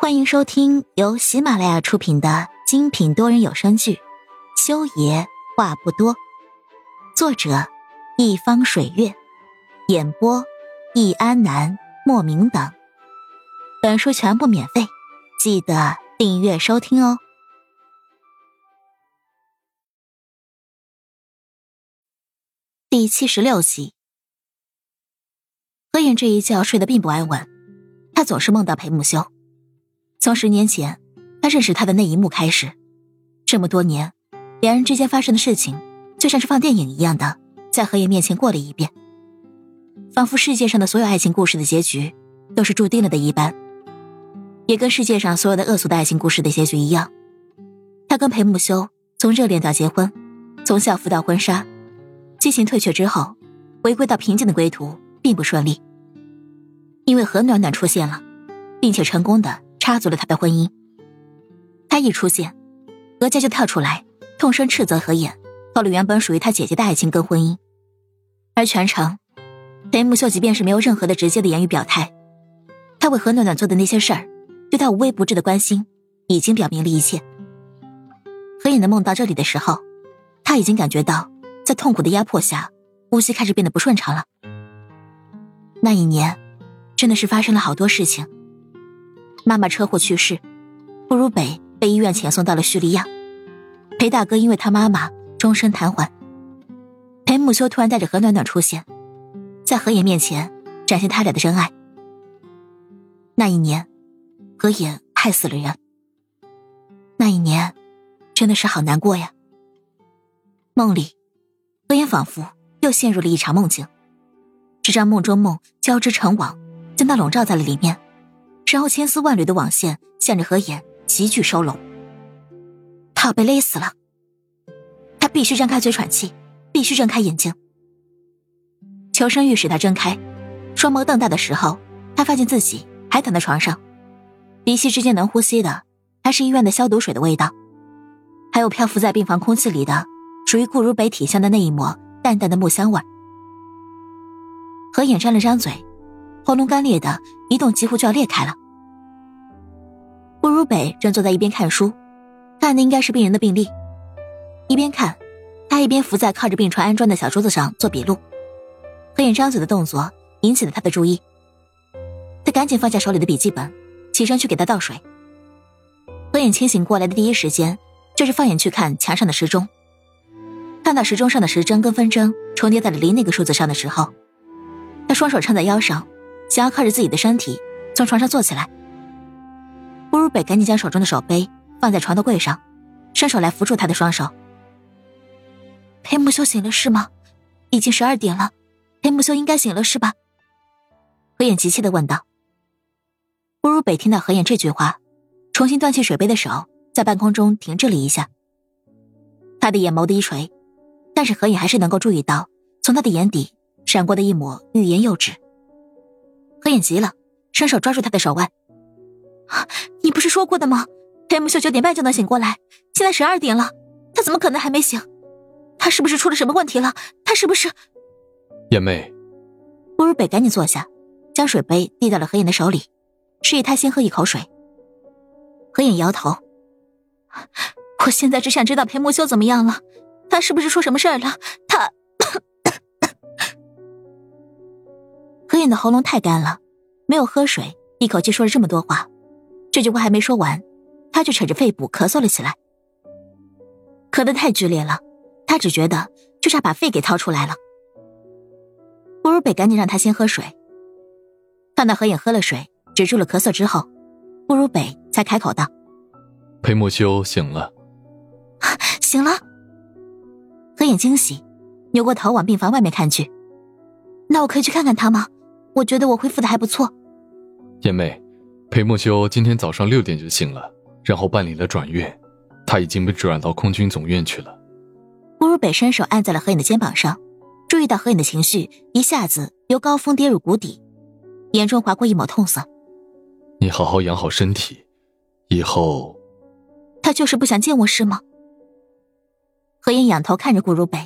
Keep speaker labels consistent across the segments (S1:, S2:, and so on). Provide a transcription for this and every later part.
S1: 欢迎收听由喜马拉雅出品的精品多人有声剧《修爷话不多》，作者一方水月，演播易安南、莫名等。本书全部免费，记得订阅收听哦。第七十六集，何影这一觉睡得并不安稳，他总是梦到裴木修。从十年前他认识他的那一幕开始，这么多年，两人之间发生的事情，就像是放电影一样的，在何野面前过了一遍，仿佛世界上的所有爱情故事的结局都是注定了的一般，也跟世界上所有的恶俗的爱情故事的结局一样。他跟裴木修从热恋到结婚，从校服到婚纱，激情退却之后，回归到平静的归途并不顺利，因为何暖暖出现了，并且成功的。插足了他的婚姻。他一出现，何家就跳出来，痛声斥责何眼，偷了原本属于他姐姐的爱情跟婚姻。而全程，裴木秀即便是没有任何的直接的言语表态，他为何暖暖做的那些事儿，对他无微不至的关心，已经表明了一切。何眼的梦到这里的时候，他已经感觉到在痛苦的压迫下，呼吸开始变得不顺畅了。那一年，真的是发生了好多事情。妈妈车祸去世，不如北被医院遣送到了叙利亚。裴大哥因为他妈妈终身瘫痪。裴木修突然带着何暖暖出现，在何野面前展现他俩的真爱。那一年，何野害死了人。那一年，真的是好难过呀。梦里，何野仿佛又陷入了一场梦境，这张梦中梦交织成网，将他笼罩在了里面。然后千丝万缕的网线向着何眼急剧收拢，他要被勒死了。他必须张开嘴喘气，必须睁开眼睛。求生欲使他睁开，双眸瞪大的时候，他发现自己还躺在床上，鼻息之间能呼吸的还是医院的消毒水的味道，还有漂浮在病房空气里的属于顾如北体香的那一抹淡淡的木香味。何眼张了张嘴。喉咙干裂的，一动几乎就要裂开了。顾如北正坐在一边看书，看的应该是病人的病历。一边看，他一边伏在靠着病床安装的小桌子上做笔录。何影张嘴的动作引起了他的注意，他赶紧放下手里的笔记本，起身去给他倒水。何影清醒过来的第一时间，就是放眼去看墙上的时钟。看到时钟上的时针跟分针重叠在了离那个数字上的时候，他双手撑在腰上。想要靠着自己的身体从床上坐起来，顾如北赶紧将手中的手杯放在床头柜上，伸手来扶住他的双手。裴木修醒了是吗？已经十二点了，裴木修应该醒了是吧？何眼急切的问道。顾如北听到何眼这句话，重新端起水杯的手在半空中停滞了一下，他的眼眸低垂，但是何眼还是能够注意到从他的眼底闪过的一抹欲言又止。何眼急了，伸手抓住他的手腕。你不是说过的吗？裴木秀九点半就能醒过来，现在十二点了，他怎么可能还没醒？他是不是出了什么问题了？他是不是？
S2: 眼妹，
S1: 顾如北赶紧坐下，将水杯递到了何眼的手里，示意他先喝一口水。何眼摇头。我现在只想知道裴木修怎么样了，他是不是出什么事儿了？他。何影的喉咙太干了，没有喝水，一口气说了这么多话。这句话还没说完，他就扯着肺部咳嗽了起来，咳得太剧烈了，他只觉得就差把肺给掏出来了。顾如北赶紧让他先喝水。看到何影喝了水，止住了咳嗽之后，顾如北才开口道：“
S2: 裴木修醒了，
S1: 醒了。”何影惊喜，扭过头往病房外面看去。那我可以去看看他吗？我觉得我恢复的还不错，
S2: 燕妹，裴木修今天早上六点就醒了，然后办理了转院，他已经被转到空军总院去了。
S1: 顾如北伸手按在了何影的肩膀上，注意到何影的情绪一下子由高峰跌入谷底，眼中划过一抹痛色。
S2: 你好好养好身体，以后。
S1: 他就是不想见我是吗？何影仰头看着顾如北，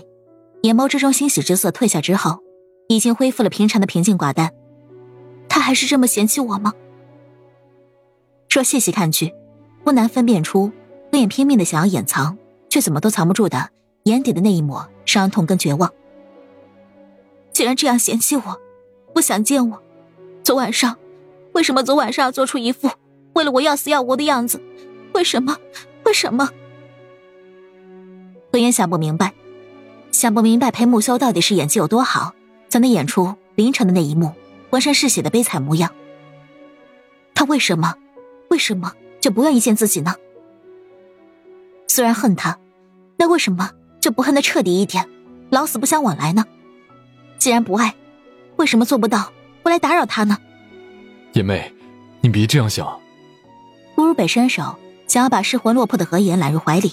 S1: 眼眸之中欣喜之色褪下之后，已经恢复了平常的平静寡淡。他还是这么嫌弃我吗？若细细看去，不难分辨出何眼拼命的想要掩藏，却怎么都藏不住的眼底的那一抹伤痛跟绝望。既然这样嫌弃我，不想见我，昨晚上，为什么昨晚上要做出一副为了我要死要活的样子？为什么？为什么？何言想不明白，想不明白裴木修到底是演技有多好，才能演出凌晨的那一幕浑身是血的悲惨模样。他为什么，为什么就不愿意见自己呢？虽然恨他，那为什么就不恨的彻底一点，老死不相往来呢？既然不爱，为什么做不到不来打扰他呢？
S2: 叶妹，你别这样想。
S1: 顾如北伸手想要把失魂落魄的何言揽入怀里。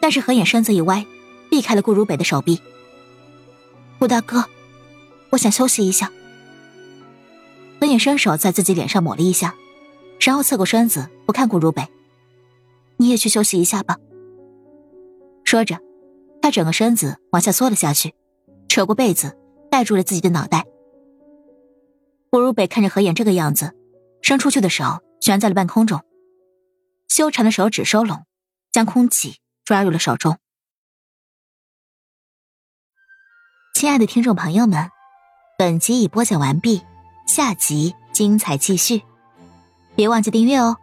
S1: 但是何言身子一歪，避开了顾如北的手臂。顾大哥，我想休息一下。何言伸手在自己脸上抹了一下，然后侧过身子不看顾如北。你也去休息一下吧。说着，他整个身子往下缩了下去，扯过被子盖住了自己的脑袋。顾如北看着何眼这个样子，伸出去的手悬在了半空中，修长的手指收拢，将空气。抓入了手中。亲爱的听众朋友们，本集已播讲完毕，下集精彩继续，别忘记订阅哦。